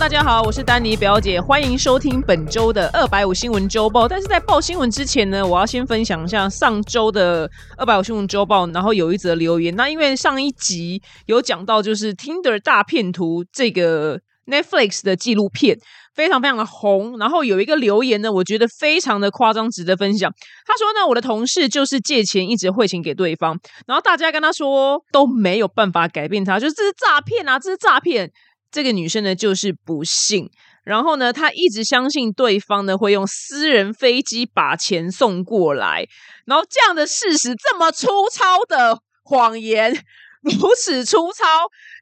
大家好，我是丹尼表姐，欢迎收听本周的二百五新闻周报。但是在报新闻之前呢，我要先分享一下上周的二百五新闻周报，然后有一则留言。那因为上一集有讲到，就是 Tinder 大骗图这个 Netflix 的纪录片非常非常的红，然后有一个留言呢，我觉得非常的夸张，值得分享。他说呢，我的同事就是借钱一直汇钱给对方，然后大家跟他说都没有办法改变他，就是这是诈骗啊，这是诈骗。这个女生呢，就是不信，然后呢，她一直相信对方呢会用私人飞机把钱送过来，然后这样的事实这么粗糙的谎言，如此粗糙，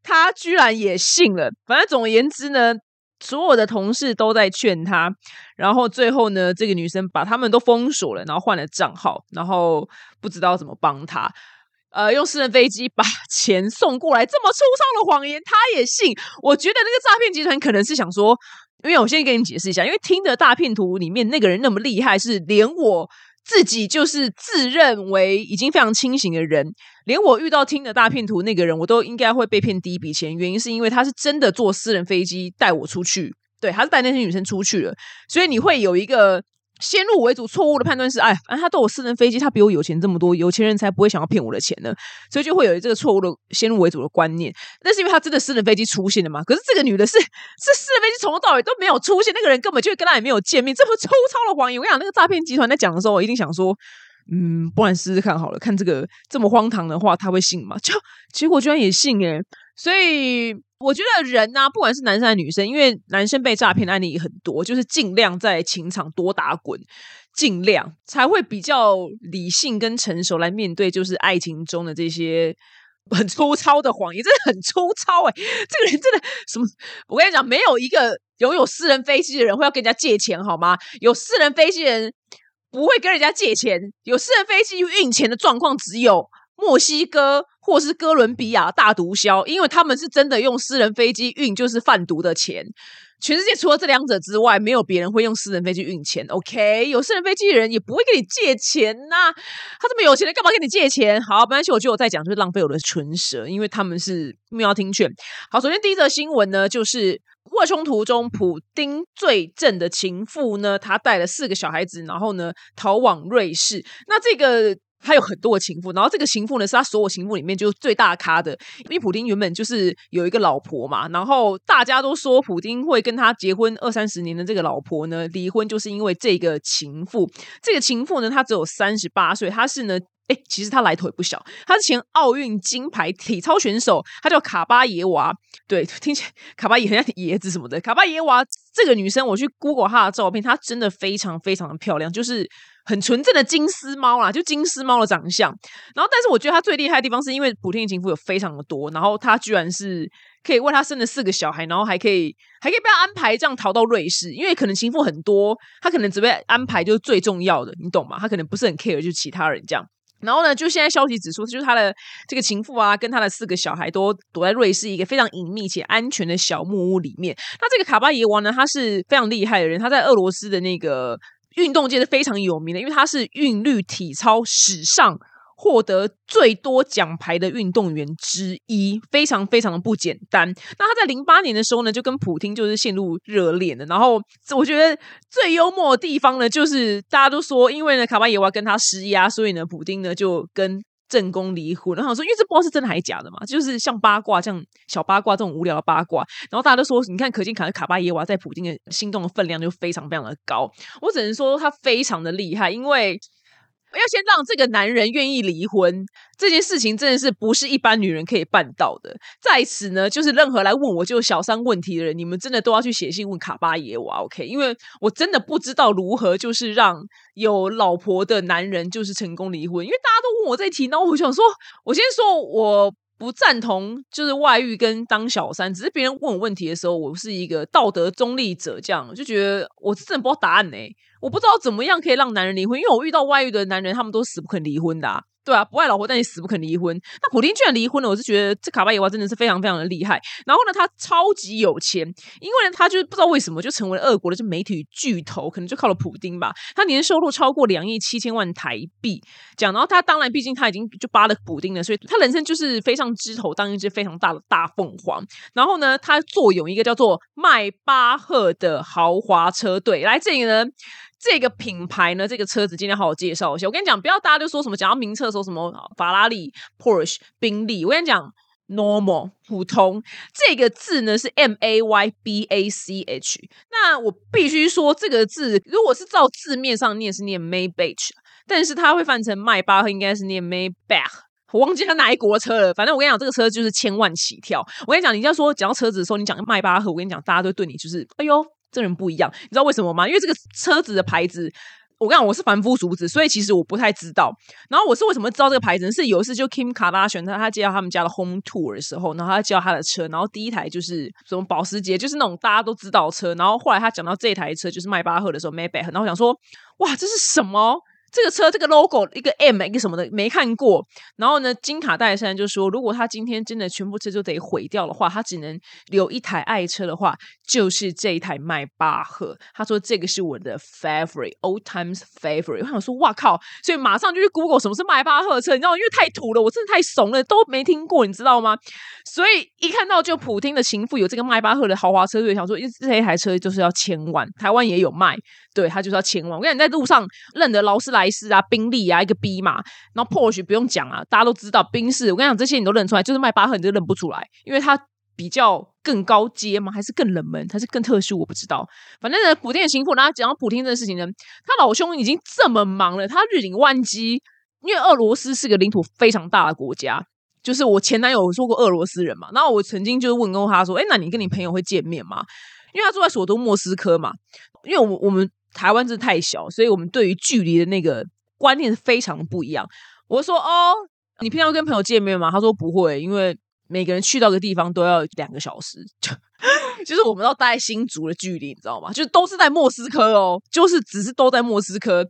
她居然也信了。反正总而言之呢，所有的同事都在劝她，然后最后呢，这个女生把他们都封锁了，然后换了账号，然后不知道怎么帮她。呃，用私人飞机把 钱送过来，这么粗糙的谎言，他也信？我觉得那个诈骗集团可能是想说，因为我先跟你解释一下，因为听的大片图里面那个人那么厉害，是连我自己就是自认为已经非常清醒的人，连我遇到听的大片图那个人，我都应该会被骗第一笔钱。原因是因为他是真的坐私人飞机带我出去，对，他是带那些女生出去了，所以你会有一个。先入为主，错误的判断是，哎，反正他都有私人飞机，他比我有钱这么多，有钱人才不会想要骗我的钱呢，所以就会有这个错误的先入为主的观念。那是因为他真的私人飞机出现了嘛？可是这个女的是，是私人飞机从头到尾都没有出现，那个人根本就跟他也没有见面，这么粗糙的谎言。我跟你讲，那个诈骗集团在讲的时候，我一定想说，嗯，不然试试看好了，看这个这么荒唐的话，他会信吗？就结果居然也信哎，所以。我觉得人呢，不管是男生还是女生，因为男生被诈骗的案例也很多，就是尽量在情场多打滚，尽量才会比较理性跟成熟来面对，就是爱情中的这些很粗糙的谎言，真的很粗糙哎！这个人真的什么？我跟你讲，没有一个拥有私人飞机的人会要跟人家借钱，好吗？有私人飞机人不会跟人家借钱，有私人飞机运钱的状况只有。墨西哥或是哥伦比亚大毒枭，因为他们是真的用私人飞机运，就是贩毒的钱。全世界除了这两者之外，没有别人会用私人飞机运钱。OK，有私人飞机的人也不会跟你借钱呐。他这么有钱的，干嘛跟你借钱？好，没关系，我觉得我再讲就是浪费我的唇舌，因为他们是没有听劝。好，首先第一则新闻呢，就是乌冲突中，普丁最正的情妇呢，他带了四个小孩子，然后呢逃往瑞士。那这个。他有很多的情妇，然后这个情妇呢是他所有情妇里面就最大咖的。因为普丁原本就是有一个老婆嘛，然后大家都说普丁会跟他结婚二三十年的这个老婆呢离婚，就是因为这个情妇。这个情妇呢，她只有三十八岁，她是呢，哎，其实她来头也不小，她是前奥运金牌体操选手，她叫卡巴耶娃。对，听起来卡巴耶很像椰子什么的。卡巴耶娃这个女生，我去 Google 她的照片，她真的非常非常的漂亮，就是。很纯正的金丝猫啦，就金丝猫的长相。然后，但是我觉得他最厉害的地方，是因为普天的情妇有非常的多，然后他居然是可以为他生了四个小孩，然后还可以还可以被他安排这样逃到瑞士。因为可能情妇很多，他可能只被安排就是最重要的，你懂吗？他可能不是很 care 就其他人这样。然后呢，就现在消息指出，就是他的这个情妇啊，跟他的四个小孩都躲在瑞士一个非常隐秘且安全的小木屋里面。那这个卡巴耶王呢，他是非常厉害的人，他在俄罗斯的那个。运动界是非常有名的，因为他是韵律体操史上获得最多奖牌的运动员之一，非常非常的不简单。那他在零八年的时候呢，就跟普京就是陷入热恋的。然后我觉得最幽默的地方呢，就是大家都说，因为呢卡巴耶娃跟他施压，所以呢普京呢就跟。正宫离婚，然后说，因为这不知道是真的还是假的嘛，就是像八卦像小八卦这种无聊的八卦，然后大家都说，你看，可见卡卡巴耶娃在普京的心动的分量就非常非常的高。我只能说他非常的厉害，因为。要先让这个男人愿意离婚，这件事情真的是不是一般女人可以办到的。在此呢，就是任何来问我就小三问题的人，你们真的都要去写信问卡巴耶娃，OK？因为我真的不知道如何就是让有老婆的男人就是成功离婚。因为大家都问我这一题，然后我想说，我先说我不赞同就是外遇跟当小三，只是别人问我问题的时候，我是一个道德中立者，这样就觉得我真的不知道答案呢。我不知道怎么样可以让男人离婚，因为我遇到外遇的男人，他们都死不肯离婚的。对啊，不爱老婆，但你死不肯离婚。那普丁居然离婚了，我是觉得这卡巴耶娃真的是非常非常的厉害。然后呢，他超级有钱，因为呢，他就是不知道为什么就成为了俄国的这媒体巨头，可能就靠了普丁吧。他年收入超过两亿七千万台币，讲。然后他当然，毕竟他已经就扒了普丁了，所以他人生就是飞上枝头当一只非常大的大凤凰。然后呢，他坐拥一个叫做迈巴赫的豪华车队。来这里呢。这个品牌呢，这个车子今天好好介绍一下。我跟你讲，不要大家就说什么讲到名车的时候什么法拉利、Porsche、宾利。我跟你讲，normal 普通这个字呢是 M A Y B A C H。那我必须说，这个字如果是照字面上念是念 Maybach，但是它会翻成迈巴赫，应该是念 Maybach。我忘记它哪一国车了。反正我跟你讲，这个车就是千万起跳。我跟你讲，你要说讲到车子的时候，你讲迈巴赫，我跟你讲，大家都对你就是哎呦。这人不一样，你知道为什么吗？因为这个车子的牌子，我跟你讲，我是凡夫俗子，所以其实我不太知道。然后我是为什么知道这个牌子？是有一次就 Kim 卡拉选他，他介绍他们家的 Home Tour 的时候，然后他介绍他的车，然后第一台就是什么保时捷，就是那种大家都知道的车。然后后来他讲到这台车就是迈巴赫的时候，Maybach，然后我想说，哇，这是什么？这个车这个 logo 一个 M 一个什么的没看过，然后呢，金卡戴珊就说，如果他今天真的全部车就得毁掉的话，他只能留一台爱车的话，就是这一台迈巴赫。他说这个是我的 favorite，old times favorite。我想说，哇靠！所以马上就去 Google 什么是迈巴赫车，你知道，因为太土了，我真的太怂了，都没听过，你知道吗？所以一看到就普京的情妇有这个迈巴赫的豪华车队，想说，这一台车就是要千万，台湾也有卖。对他就是要千万。我跟你在路上认得劳斯莱莱斯啊、宾利啊，一个 B 嘛，然后 Porsche 不用讲啊，大家都知道宾士。我跟你讲，这些你都认出来，就是迈巴赫你就认不出来，因为它比较更高阶吗？还是更冷门？还是更特殊？我不知道。反正呢，普天的情妇，然后讲到普天这个事情呢，他老兄已经这么忙了，他日理万机。因为俄罗斯是个领土非常大的国家，就是我前男友说过俄罗斯人嘛，然后我曾经就是问过他说：“哎，那你跟你朋友会见面吗？”因为他住在首都莫斯科嘛，因为我我们。台湾真的太小，所以我们对于距离的那个观念是非常不一样。我说：“哦，你平常跟朋友见面吗？”他说：“不会，因为每个人去到个地方都要两个小时，就 就是我们要待新竹的距离，你知道吗？就都是在莫斯科哦，就是只是都在莫斯科，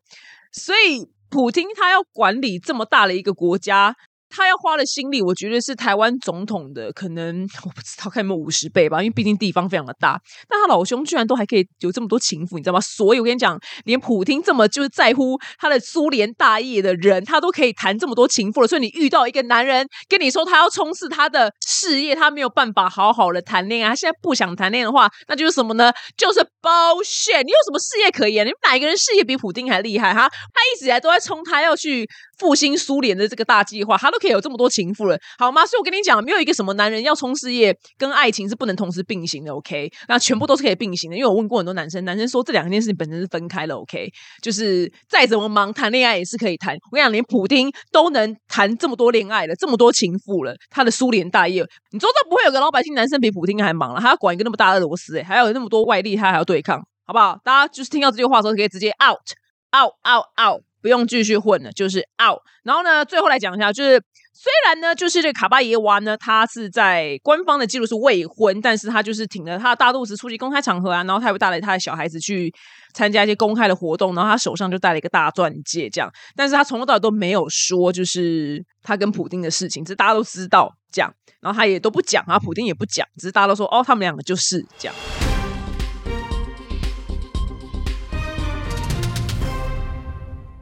所以普京他要管理这么大的一个国家。”他要花的心力，我觉得是台湾总统的可能我不知道看有没有五十倍吧，因为毕竟地方非常的大。但他老兄居然都还可以有这么多情妇，你知道吗？所以我跟你讲，连普京这么就是在乎他的苏联大业的人，他都可以谈这么多情妇了。所以你遇到一个男人跟你说他要冲刺他的事业，他没有办法好好的谈恋爱，他现在不想谈恋爱的话，那就是什么呢？就是 bullshit！你有什么事业可言？你们哪一个人事业比普京还厉害？哈，他一直以来都在冲，他要去。复兴苏联的这个大计划，他都可以有这么多情妇了，好吗？所以我跟你讲，没有一个什么男人要冲事业跟爱情是不能同时并行的，OK？那全部都是可以并行的，因为我问过很多男生，男生说这两件事情本身是分开了，OK？就是再怎么忙，谈恋爱也是可以谈。我跟你讲，连普丁都能谈这么多恋爱了，这么多情妇了，他的苏联大业，你说这不会有个老百姓男生比普丁还忙了？还要管一个那么大的俄罗斯，哎，还有那么多外力，他还要对抗，好不好？大家就是听到这句话的时候，可以直接 out，out，out，out。不用继续混了，就是 out。然后呢，最后来讲一下，就是虽然呢，就是这卡巴耶娃呢，他是在官方的记录是未婚，但是他就是挺着他的大肚子出席公开场合啊，然后他会带了他的小孩子去参加一些公开的活动，然后他手上就戴了一个大钻戒，这样。但是他从头到尾都没有说，就是他跟普丁的事情，只是大家都知道这样，然后他也都不讲啊，普丁也不讲，只是大家都说哦，他们两个就是这样。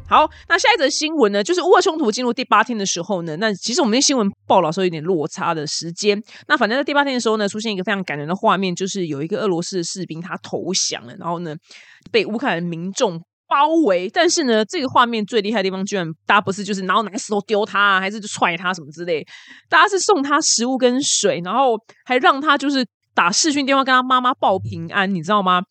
好，那下一则新闻呢？就是乌俄冲突进入第八天的时候呢，那其实我们的新闻报道时候有点落差的时间。那反正在第八天的时候呢，出现一个非常感人的画面，就是有一个俄罗斯的士兵他投降了，然后呢被乌克兰民众包围。但是呢，这个画面最厉害的地方，居然大家不是就是然后拿石头丢他，啊还是就踹他什么之类，大家是送他食物跟水，然后还让他就是打视讯电话跟他妈妈报平安，你知道吗？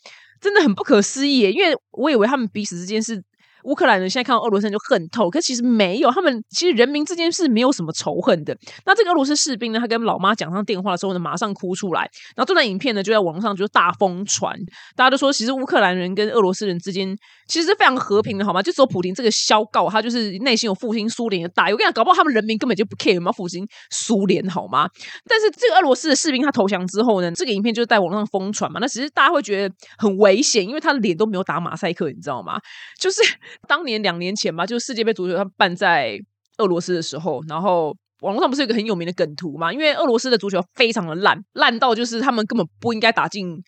真的很不可思议，因为我以为他们彼此之间是。乌克兰人现在看到俄罗斯人就恨透，可其实没有，他们其实人民之间是没有什么仇恨的。那这个俄罗斯士兵呢，他跟老妈讲上电话的时候呢，马上哭出来。然后这段影片呢，就在网上就大疯传，大家都说其实乌克兰人跟俄罗斯人之间其实是非常和平的，好吗？就只有普京这个消告，他就是内心有复兴苏联的大。我跟你讲，搞不好他们人民根本就不 care 有没有复兴苏联，好吗？但是这个俄罗斯的士兵他投降之后呢，这个影片就是在网上疯传嘛。那其实大家会觉得很危险，因为他的脸都没有打马赛克，你知道吗？就是当年两年前吧，就是世界杯足球他办在俄罗斯的时候，然后。网络上不是有个很有名的梗图嘛？因为俄罗斯的足球非常的烂，烂到就是他们根本不应该打进，因为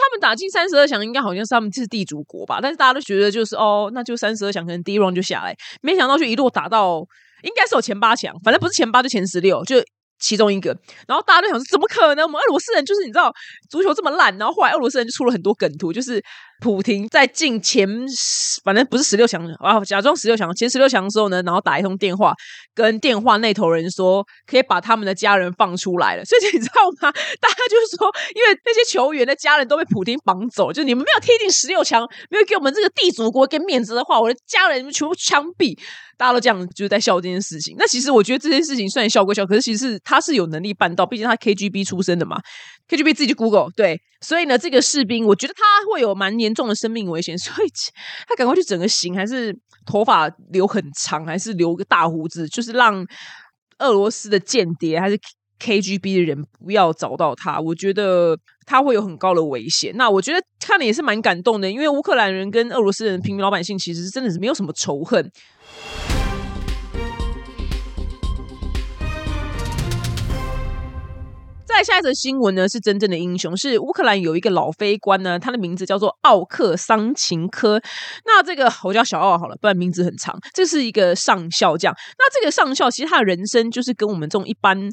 他们打进三十二强，应该好像是他们是地主国吧？但是大家都觉得就是哦，那就三十二强，可能第一 round 就下来，没想到就一路打到应该是有前八强，反正不是前八就前十六，就。其中一个，然后大家都想说，怎么可能？我们俄罗斯人就是你知道足球这么烂，然后后来俄罗斯人就出了很多梗图，就是普廷在进前，反正不是十六强啊，假装十六强前十六强的时候呢，然后打一通电话，跟电话那头人说，可以把他们的家人放出来了。所以你知道吗？大家就是说，因为那些球员的家人都被普廷绑走，就你们没有踢进十六强，没有给我们这个地主国给面子的话，我的家人全部枪毙。大家都这样就是在笑这件事情。那其实我觉得这件事情虽然笑归笑，可是其实他是有能力办到，毕竟他 KGB 出身的嘛。KGB 自己去 Google 对，所以呢，这个士兵我觉得他会有蛮严重的生命危险，所以他赶快去整个型，还是头发留很长，还是留个大胡子，就是让俄罗斯的间谍还是 KGB 的人不要找到他。我觉得他会有很高的危险。那我觉得看了也是蛮感动的，因为乌克兰人跟俄罗斯人平民老百姓其实真的是没有什么仇恨。在下一则新闻呢，是真正的英雄，是乌克兰有一个老飞官呢，他的名字叫做奥克桑琴科。那这个我叫小奥好了，不然名字很长。这是一个上校将，那这个上校其实他的人生就是跟我们这种一般。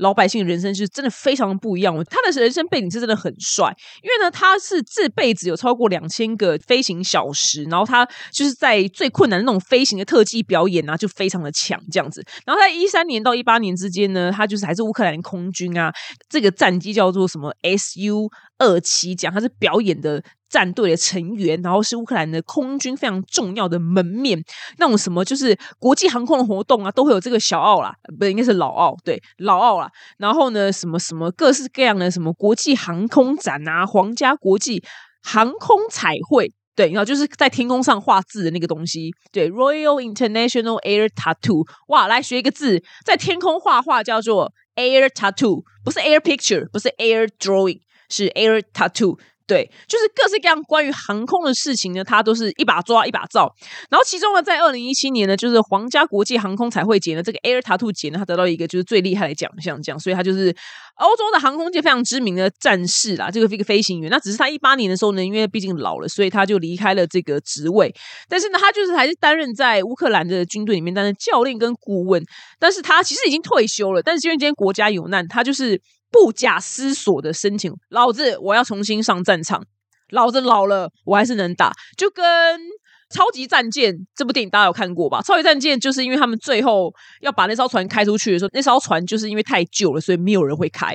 老百姓人生是真的非常不一样。他的人生背景是真的很帅，因为呢，他是这辈子有超过两千个飞行小时，然后他就是在最困难的那种飞行的特技表演啊，就非常的强这样子。然后在一三年到一八年之间呢，他就是还是乌克兰空军啊，这个战机叫做什么 SU 二七，讲他是表演的。战队的成员，然后是乌克兰的空军非常重要的门面，那种什么就是国际航空的活动啊，都会有这个小奥啦，不应该是老奥，对老奥啦。然后呢，什么什么各式各样的什么国际航空展啊，皇家国际航空彩绘，对，然后就是在天空上画字的那个东西，对，Royal International Air Tattoo，哇，来学一个字，在天空画画叫做 Air Tattoo，不是 Air Picture，不是 Air Drawing，是 Air Tattoo。对，就是各式各样关于航空的事情呢，他都是一把抓一把照。然后其中呢，在二零一七年呢，就是皇家国际航空彩绘节呢，这个 Air Tattoo 节呢，他得到一个就是最厉害的奖项，这样，所以他就是欧洲的航空界非常知名的战士啦，这个一个飞行员。那只是他一八年的时候呢，因为毕竟老了，所以他就离开了这个职位。但是呢，他就是还是担任在乌克兰的军队里面担任教练跟顾问。但是他其实已经退休了，但是因为今天国家有难，他就是。不假思索的申请，老子我要重新上战场，老子老了我还是能打，就跟《超级战舰》这部电影大家有看过吧？《超级战舰》就是因为他们最后要把那艘船开出去的时候，那艘船就是因为太旧了，所以没有人会开，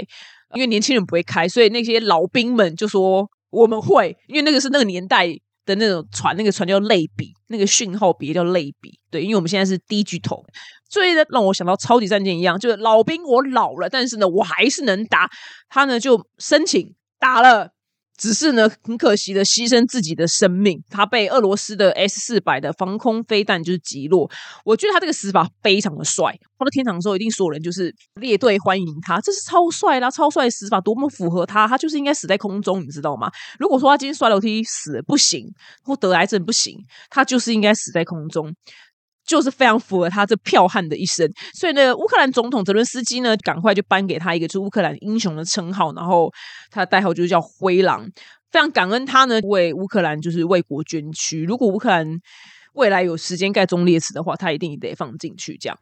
因为年轻人不会开，所以那些老兵们就说我们会，因为那个是那个年代。的那种船，那个船叫类比，那个讯号别叫类比。对，因为我们现在是低巨头，所以呢，让我想到超级战舰一样，就是老兵我老了，但是呢，我还是能打。他呢就申请打了。只是呢，很可惜的牺牲自己的生命，他被俄罗斯的 S 四百的防空飞弹就是击落。我觉得他这个死法非常的帅。他到天堂的时候，一定所有人就是列队欢迎他，这是超帅啦，超帅的死法，多么符合他，他就是应该死在空中，你知道吗？如果说他今天摔楼梯死不行，或得癌症不行，他就是应该死在空中。就是非常符合他这剽悍的一生，所以呢，乌克兰总统泽伦斯基呢，赶快就颁给他一个就是乌克兰英雄的称号，然后他的代号就叫灰狼，非常感恩他呢为乌克兰就是为国捐躯。如果乌克兰未来有时间盖忠烈祠的话，他一定得放进去。这样，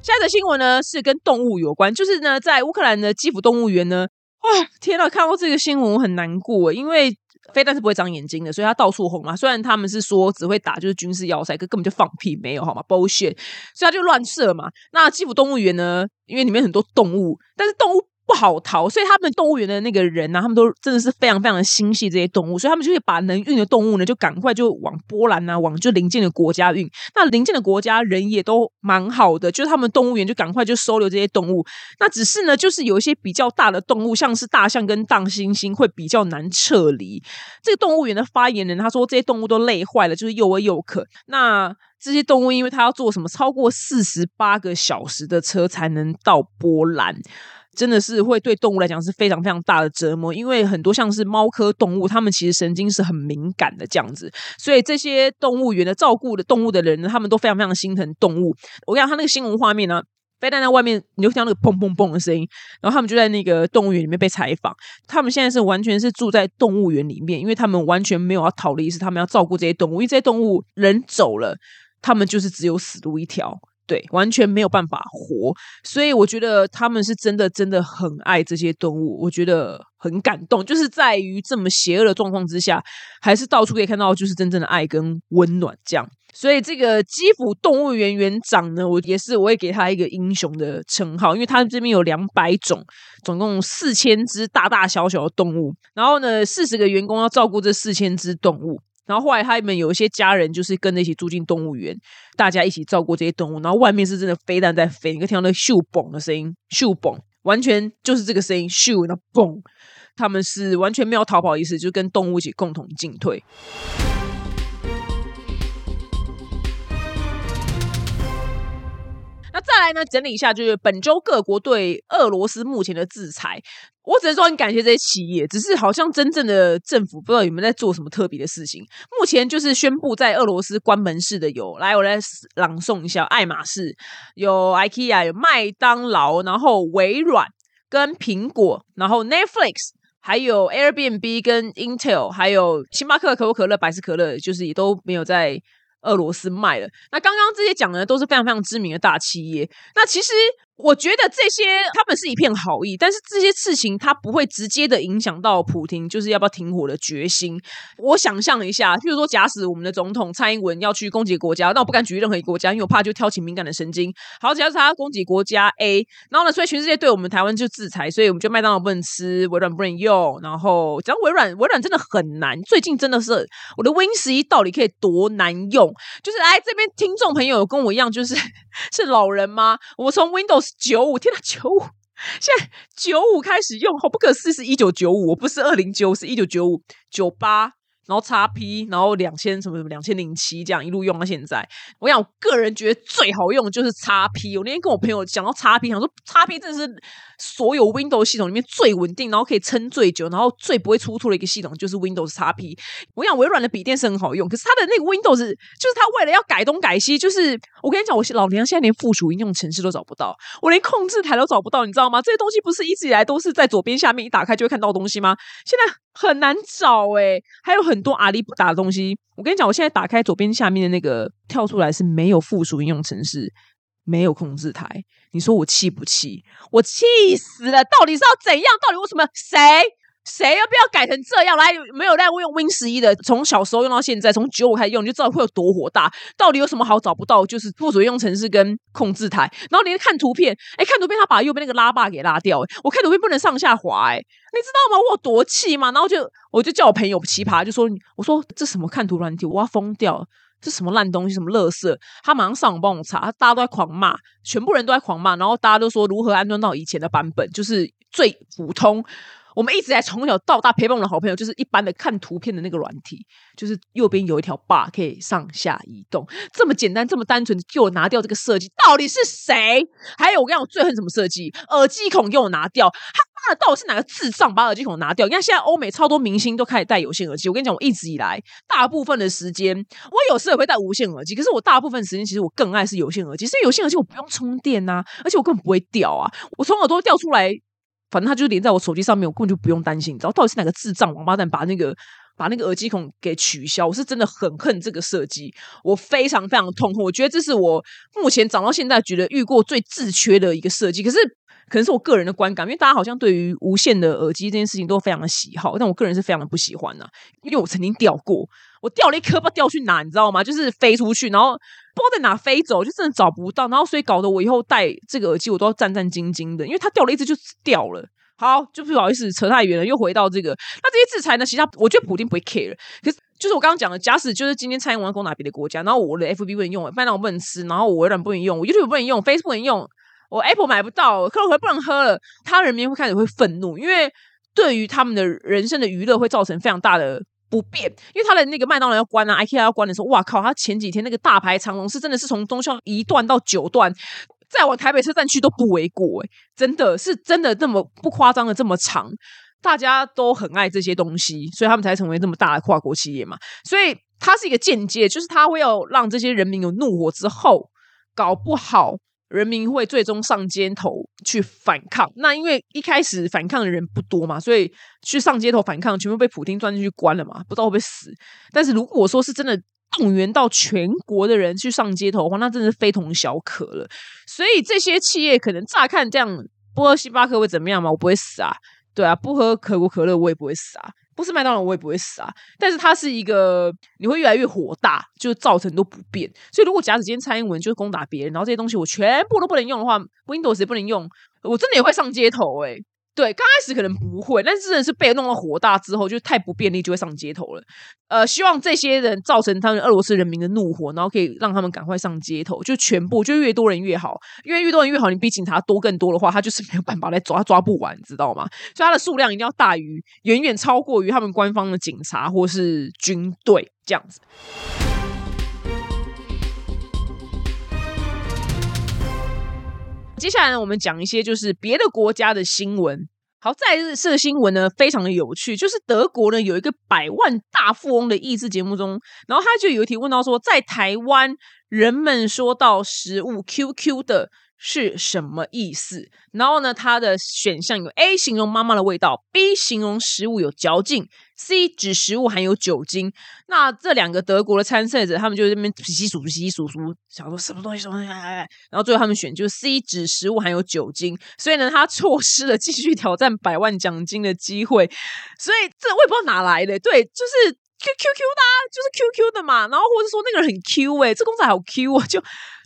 下一则新闻呢是跟动物有关，就是呢在乌克兰的基辅动物园呢。哇，天呐！看过这个新闻我很难过，因为飞弹是不会长眼睛的，所以它到处轰嘛。虽然他们是说只会打就是军事要塞，可根本就放屁，没有好吗？bullshit！所以他就乱射嘛。那基辅动物园呢，因为里面很多动物，但是动物不好逃，所以他们动物园的那个人呢，他们都真的是非常非常的心系这些动物，所以他们就会把能运的动物呢，就赶快就往波兰啊，往就邻近的国家运。那邻近的国家人也都蛮好的，就是他们动物园就赶快就收留这些动物。那只是呢，就是有一些比较大的动物，像是大象跟大猩猩，会比较难撤离。这个动物园的发言人他说，这些动物都累坏了，就是又饿又渴。那这些动物，因为它要坐什么超过四十八个小时的车才能到波兰。真的是会对动物来讲是非常非常大的折磨，因为很多像是猫科动物，它们其实神经是很敏感的这样子，所以这些动物园的照顾的动物的人呢，他们都非常非常心疼动物。我跟你讲，他那个新闻画面呢，飞弹在外面，你就听到那个砰砰砰的声音，然后他们就在那个动物园里面被采访。他们现在是完全是住在动物园里面，因为他们完全没有要逃离，是他们要照顾这些动物，因为这些动物人走了，他们就是只有死路一条。对，完全没有办法活，所以我觉得他们是真的真的很爱这些动物，我觉得很感动。就是在于这么邪恶的状况之下，还是到处可以看到就是真正的爱跟温暖这样。所以这个基辅动物园园长呢，我也是我也给他一个英雄的称号，因为他这边有两百种，总共四千只大大小小的动物，然后呢，四十个员工要照顾这四千只动物。然后后来他们有一些家人就是跟着一起住进动物园，大家一起照顾这些动物。然后外面是真的飞弹在飞，你可以听到那咻嘣的声音，咻嘣，完全就是这个声音，咻那嘣，他们是完全没有逃跑意思，就跟动物一起共同进退。那再来呢？整理一下，就是本周各国对俄罗斯目前的制裁。我只能说很感谢这些企业，只是好像真正的政府不知道有没有在做什么特别的事情。目前就是宣布在俄罗斯关门式的有，来我来朗诵一下：爱马仕、有 IKEA、有麦当劳，然后微软跟苹果，然后 Netflix，还有 Airbnb 跟 Intel，还有星巴克、可口可乐、百事可乐，就是也都没有在。俄罗斯卖了，那刚刚这些讲的都是非常非常知名的大企业。那其实我觉得这些他们是一片好意，但是这些事情它不会直接的影响到普京就是要不要停火的决心。我想象一下，譬如说，假使我们的总统蔡英文要去攻击国家，那我不敢举任何一个国家，因为我怕就挑起敏感的神经。好，假使他攻击国家 A，然后呢，所以全世界对我们台湾就制裁，所以我们就麦当劳不能吃，微软不能用。然后讲微软，微软真的很难，最近真的是我的 Win 十一到底可以多难用？就是哎，这边听众朋友跟我一样，就是 是老人吗？我从 Windows 九五，天哪，九五，现在九五开始用，好不可思议，是一九九五，我不是二零九，是一九九五九八。然后叉 P，然后两千什么什么两千零七这样一路用到现在。我想，我个人觉得最好用的就是叉 P。我那天跟我朋友讲到叉 P，想说叉 P 真的是所有 Windows 系统里面最稳定，然后可以撑最久，然后最不会出错的一个系统就是 Windows 叉 P。我想微软的笔电是很好用，可是它的那个 Windows 就是它为了要改东改西，就是我跟你讲，我老娘现在连附属应用程式都找不到，我连控制台都找不到，你知道吗？这些东西不是一直以来都是在左边下面一打开就会看到东西吗？现在。很难找哎，还有很多阿里不打的东西。我跟你讲，我现在打开左边下面的那个跳出来是没有附属应用程式，没有控制台。你说我气不气？我气死了！到底是要怎样？到底为什么？谁？谁要不要改成这样来？没有在用 Win 十一的，从小时候用到现在，从九五开始用，你就知道会有多火大。到底有什么好找不到？就是附属应用程式跟控制台。然后你看图片，哎，看图片，他把右边那个拉把给拉掉。我看图片不能上下滑，哎，你知道吗？我有多气吗？然后就我就叫我朋友奇葩，就说我说这什么看图软体，我要疯掉！这什么烂东西，什么垃圾？他马上上网帮我查，大家都在狂骂，全部人都在狂骂。然后大家都说如何安装到以前的版本，就是最普通。我们一直在从小到大陪伴我的好朋友，就是一般的看图片的那个软体，就是右边有一条 bar 可以上下移动，这么简单，这么单纯，给我拿掉这个设计，到底是谁？还有我跟你讲，我最恨什么设计？耳机孔给我拿掉！他妈的，到底是哪个智障把耳机孔拿掉？你看现在欧美超多明星都开始戴有线耳机，我跟你讲，我一直以来大部分的时间，我有时也会戴无线耳机，可是我大部分时间其实我更爱是有线耳机，所以有线耳机我不用充电呐，而且我根本不会掉啊，我从耳朵掉出来。反正它就连在我手机上面，我根本就不用担心。你知道到底是哪个智障王八蛋把那个把那个耳机孔给取消？我是真的很恨这个设计，我非常非常痛恨。我觉得这是我目前长到现在觉得遇过最自缺的一个设计。可是可能是我个人的观感，因为大家好像对于无线的耳机这件事情都非常的喜好，但我个人是非常的不喜欢呐。因为我曾经掉过，我掉了一颗，不知道掉去哪，你知道吗？就是飞出去，然后。不知道在哪飞走，就真的找不到，然后所以搞得我以后戴这个耳机我都要战战兢兢的，因为它掉了一只就掉了，好，就不好意思扯太远了，又回到这个。那这些制裁呢？其实我觉得普京不会 care。可是就是我刚刚讲的，假使就是今天蔡英文攻打别的国家，然后我的 FB 不能用，麦当劳不能吃，然后我微软不能用，我 YouTube 不能用，Facebook 不能用，我 Apple 买不到，可乐回不能喝了，他人民会开始会愤怒，因为对于他们的人生的娱乐会造成非常大的不变。因为他的那个麦当劳要关啊，IKEA 要关的时候，哇靠！他前几天那个大排长龙是真的是从中校一段到九段。再往台北车站去都不为过，哎，真的是真的这么不夸张的这么长，大家都很爱这些东西，所以他们才成为这么大的跨国企业嘛。所以它是一个间接，就是它会要让这些人民有怒火之后，搞不好人民会最终上街头去反抗。那因为一开始反抗的人不多嘛，所以去上街头反抗，全部被普京钻进去关了嘛，不知道会不会死。但是如果说是真的。动员到全国的人去上街头的话，那真的是非同小可了。所以这些企业可能乍看这样，不喝星巴克会怎么样嘛？我不会死啊，对啊，不喝可口可乐我也不会死啊，不是麦当劳我也不会死啊。但是它是一个你会越来越火大，就造成都不便。所以如果假使今天蔡英文就是攻打别人，然后这些东西我全部都不能用的话，Windows 也不能用，我真的也会上街头哎。对，刚开始可能不会，但是真的是被弄到火大之后，就太不便利，就会上街头了。呃，希望这些人造成他们俄罗斯人民的怒火，然后可以让他们赶快上街头，就全部就越多人越好，因为越多人越好，你比警察多更多的话，他就是没有办法来抓，抓不完，知道吗？所以他的数量一定要大于，远远超过于他们官方的警察或是军队这样子。接下来呢，我们讲一些就是别的国家的新闻。好，在日式的新闻呢，非常的有趣，就是德国呢有一个百万大富翁的益智节目中，然后他就有一题问到说，在台湾人们说到食物 QQ 的。是什么意思？然后呢，它的选项有 A 形容妈妈的味道，B 形容食物有嚼劲，C 指食物含有酒精。那这两个德国的参赛者，他们就在那边洗洗数数、洗洗数数，想说什么东西什么东西，然后最后他们选就是 C 指食物含有酒精。所以呢，他错失了继续挑战百万奖金的机会。所以这我也不知道哪来的，对，就是 Q Q Q 的，就是 Q Q 的嘛。然后或者说那个人很 Q 哎，这公仔好 Q 啊，就。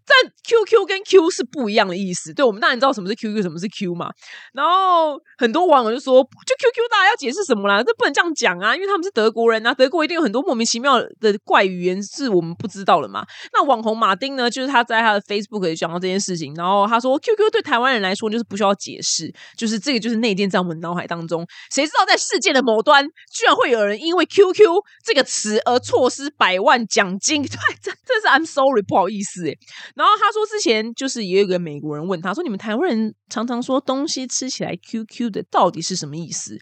但 QQ 跟 Q 是不一样的意思，对我们当然知道什么是 QQ，什么是 Q 嘛。然后很多网友就说，就 QQ 大家要解释什么啦？这不能这样讲啊，因为他们是德国人啊，德国一定有很多莫名其妙的怪语言是我们不知道的嘛。那网红马丁呢，就是他在他的 Facebook 也讲到这件事情，然后他说 QQ 对台湾人来说就是不需要解释，就是这个就是内建在我们脑海当中。谁知道在世界的某端，居然会有人因为 QQ 这个词而错失百万奖金？对，这这是 I'm sorry，不好意思哎。然后他说，之前就是也有个美国人问他说：“你们台湾人常常说东西吃起来 Q Q 的，到底是什么意思？”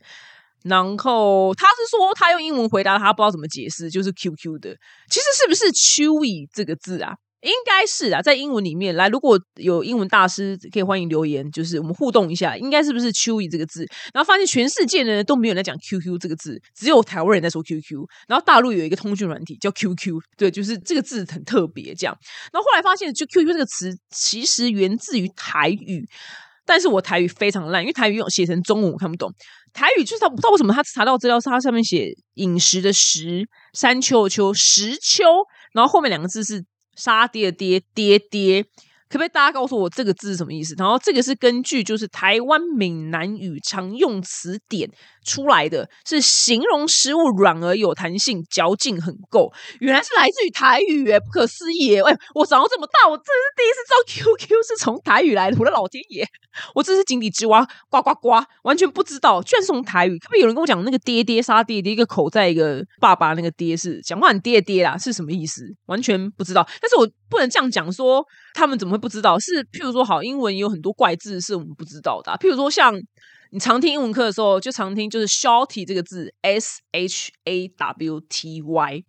然后他是说他用英文回答，他不知道怎么解释，就是 Q Q 的。其实是不是 chewy 这个字啊？应该是啊，在英文里面来，如果有英文大师可以欢迎留言，就是我们互动一下，应该是不是 “chewy” 这个字？然后发现全世界呢都没有人在讲 “QQ” 这个字，只有台湾人在说 “QQ”。然后大陆有一个通讯软体叫 “QQ”，对，就是这个字很特别。这样，然后后来发现，就 “QQ” 这个词其实源自于台语，但是我台语非常烂，因为台语用写成中文我看不懂。台语就是他不知道为什么他查到资料是他上面写饮食的“食”山丘的“丘”石丘，然后后面两个字是。杀爹爹爹爹，可不可以大家告诉我这个字是什么意思？然后这个是根据就是台湾闽南语常用词典。出来的是形容食物软而有弹性，嚼劲很够。原来是来自于台语，哎，不可思议！哎，我长到这么大，我真是第一次知道 QQ 是从台语来的。我的老天爷，我真是井底之蛙，呱呱呱，完全不知道，居然是从台语。可不可以有人跟我讲那个爹爹杀爹爹，一个口在一个爸爸，那个爹是讲话很爹爹啦，是什么意思？完全不知道。但是我不能这样讲，说他们怎么会不知道？是譬如说，好，英文有很多怪字是我们不知道的，譬如说像。你常听英文课的时候，就常听就是 shawty 这个字，s h a w t y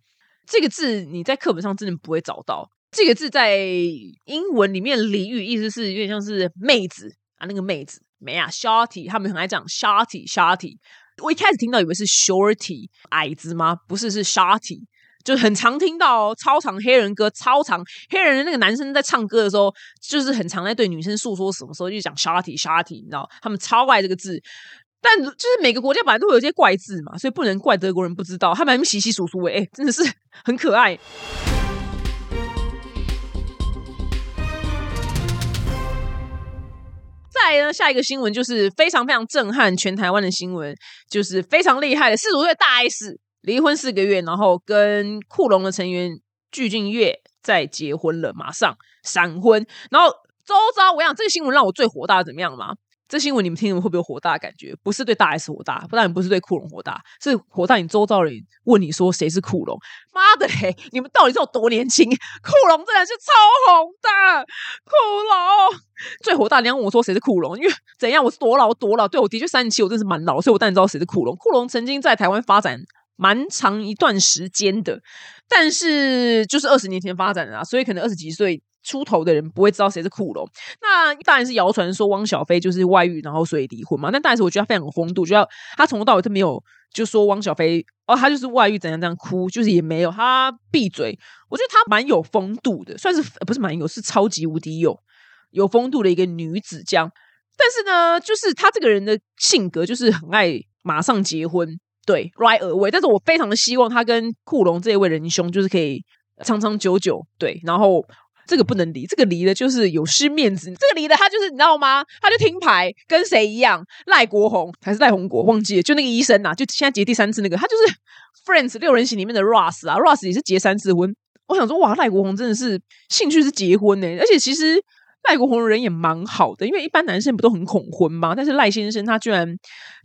这个字，你在课本上真的不会找到。这个字在英文里面俚语意思是有点像是妹子啊，那个妹子没啊，shawty 他们很爱讲 shawty shawty。我一开始听到以为是 shorty 矮子吗？不是，是 shawty。就很常听到超长黑人歌，超长黑人的那个男生在唱歌的时候，就是很常在对女生诉说什么时候就讲 shawty shawty，你知道，他们超爱这个字。但就是每个国家本来都会有一些怪字嘛，所以不能怪德国人不知道，他们还稀稀疏疏哎，真的是很可爱。再来呢，下一个新闻就是非常非常震撼全台湾的新闻，就是非常厉害的四十五岁大 S 离婚四个月，然后跟库龙的成员具俊晔再结婚了，马上闪婚。然后周遭，我想这个新闻让我最火大，怎么样嘛？这新闻你们听了会不会有火大的感觉？不是对大 S 火大，不然不是对库龙火大，是火大你周遭人问你说谁是库龙？妈的嘞！你们到底是有多年轻？库龙真的是超红的，库龙最火大。你要问我说谁是库龙？因为怎样？我是多老多老？对我的确三十七，我真是蛮老，所以我当然知道谁是库龙。库龙曾经在台湾发展蛮长一段时间的，但是就是二十年前发展的啊，所以可能二十几岁。出头的人不会知道谁是库龙，那当然是谣传说汪小菲就是外遇，然后所以离婚嘛。那但是我觉得他非常有风度，就要他从头到尾都没有就说汪小菲哦，他就是外遇怎样怎样哭，就是也没有他闭嘴。我觉得他蛮有风度的，算是不是蛮有，是超级无敌有有风度的一个女子。这样，但是呢，就是他这个人的性格就是很爱马上结婚，对，right away。但是我非常的希望他跟库龙这一位仁兄就是可以长长久久，对，然后。这个不能离，这个离了就是有失面子。这个离了，他就是你知道吗？他就听牌，跟谁一样？赖国红还是赖宏国？忘记了，就那个医生呐，就现在结第三次那个，他就是 Friends 六人行里面的 Ross 啊，Ross 也是结三次婚。我想说，哇，赖国红真的是兴趣是结婚呢，而且其实。赖国宏人也蛮好的，因为一般男生不都很恐婚吗？但是赖先生他居然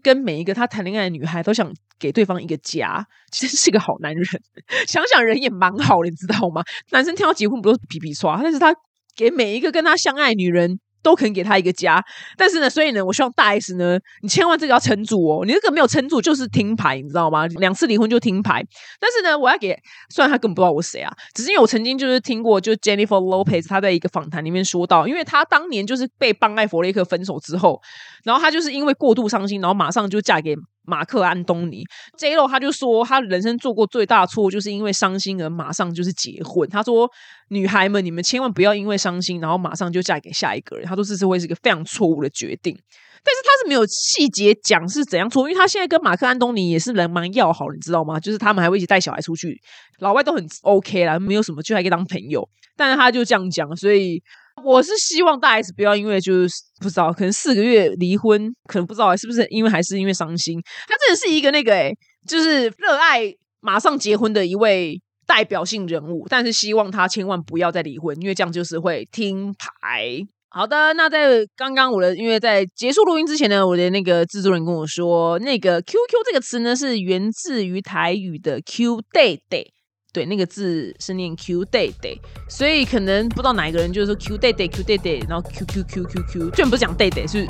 跟每一个他谈恋爱的女孩都想给对方一个家，真是个好男人。想想人也蛮好的，你知道吗？男生听到结婚不都皮皮刷，但是他给每一个跟他相爱女人。都肯给他一个家，但是呢，所以呢，我希望大 S 呢，你千万这个要撑住哦，你这个没有撑住就是听牌，你知道吗？两次离婚就听牌。但是呢，我要给，虽然他根本不知道我谁啊，只是因为我曾经就是听过，就 Jennifer Lopez 他在一个访谈里面说到，因为他当年就是被邦艾弗雷克分手之后，然后他就是因为过度伤心，然后马上就嫁给。马克安东尼 J Lo 他就说，他人生做过最大错误，就是因为伤心而马上就是结婚。他说，女孩们，你们千万不要因为伤心，然后马上就嫁给下一个人。他说这是会是一个非常错误的决定。但是他是没有细节讲是怎样错，因为他现在跟马克安东尼也是人蛮要好，你知道吗？就是他们还会一起带小孩出去，老外都很 OK 啦，没有什么就还可以当朋友。但是他就这样讲，所以。我是希望大 S 不要因为就是不知道，可能四个月离婚，可能不知道是不是因为还是因为伤心。他真的是一个那个哎，就是热爱马上结婚的一位代表性人物。但是希望他千万不要再离婚，因为这样就是会听牌。好的，那在刚刚我的，因为在结束录音之前呢，我的那个制作人跟我说，那个 QQ 这个词呢是源自于台语的 Q day day。对，那个字是念 Q day day，所以可能不知道哪一个人就是说 Q day day Q day day，然后 Q Q Q Q Q，居然不是讲 day day，是？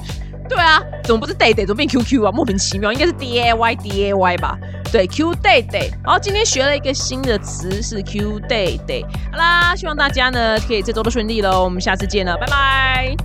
对啊，怎么不是 day day，怎么变 Q Q 啊？莫名其妙，应该是 D A Y D A Y 吧？对，Q day day。然后今天学了一个新的词是 Q day day。好啦，希望大家呢可以这周都顺利喽，我们下次见了，拜拜。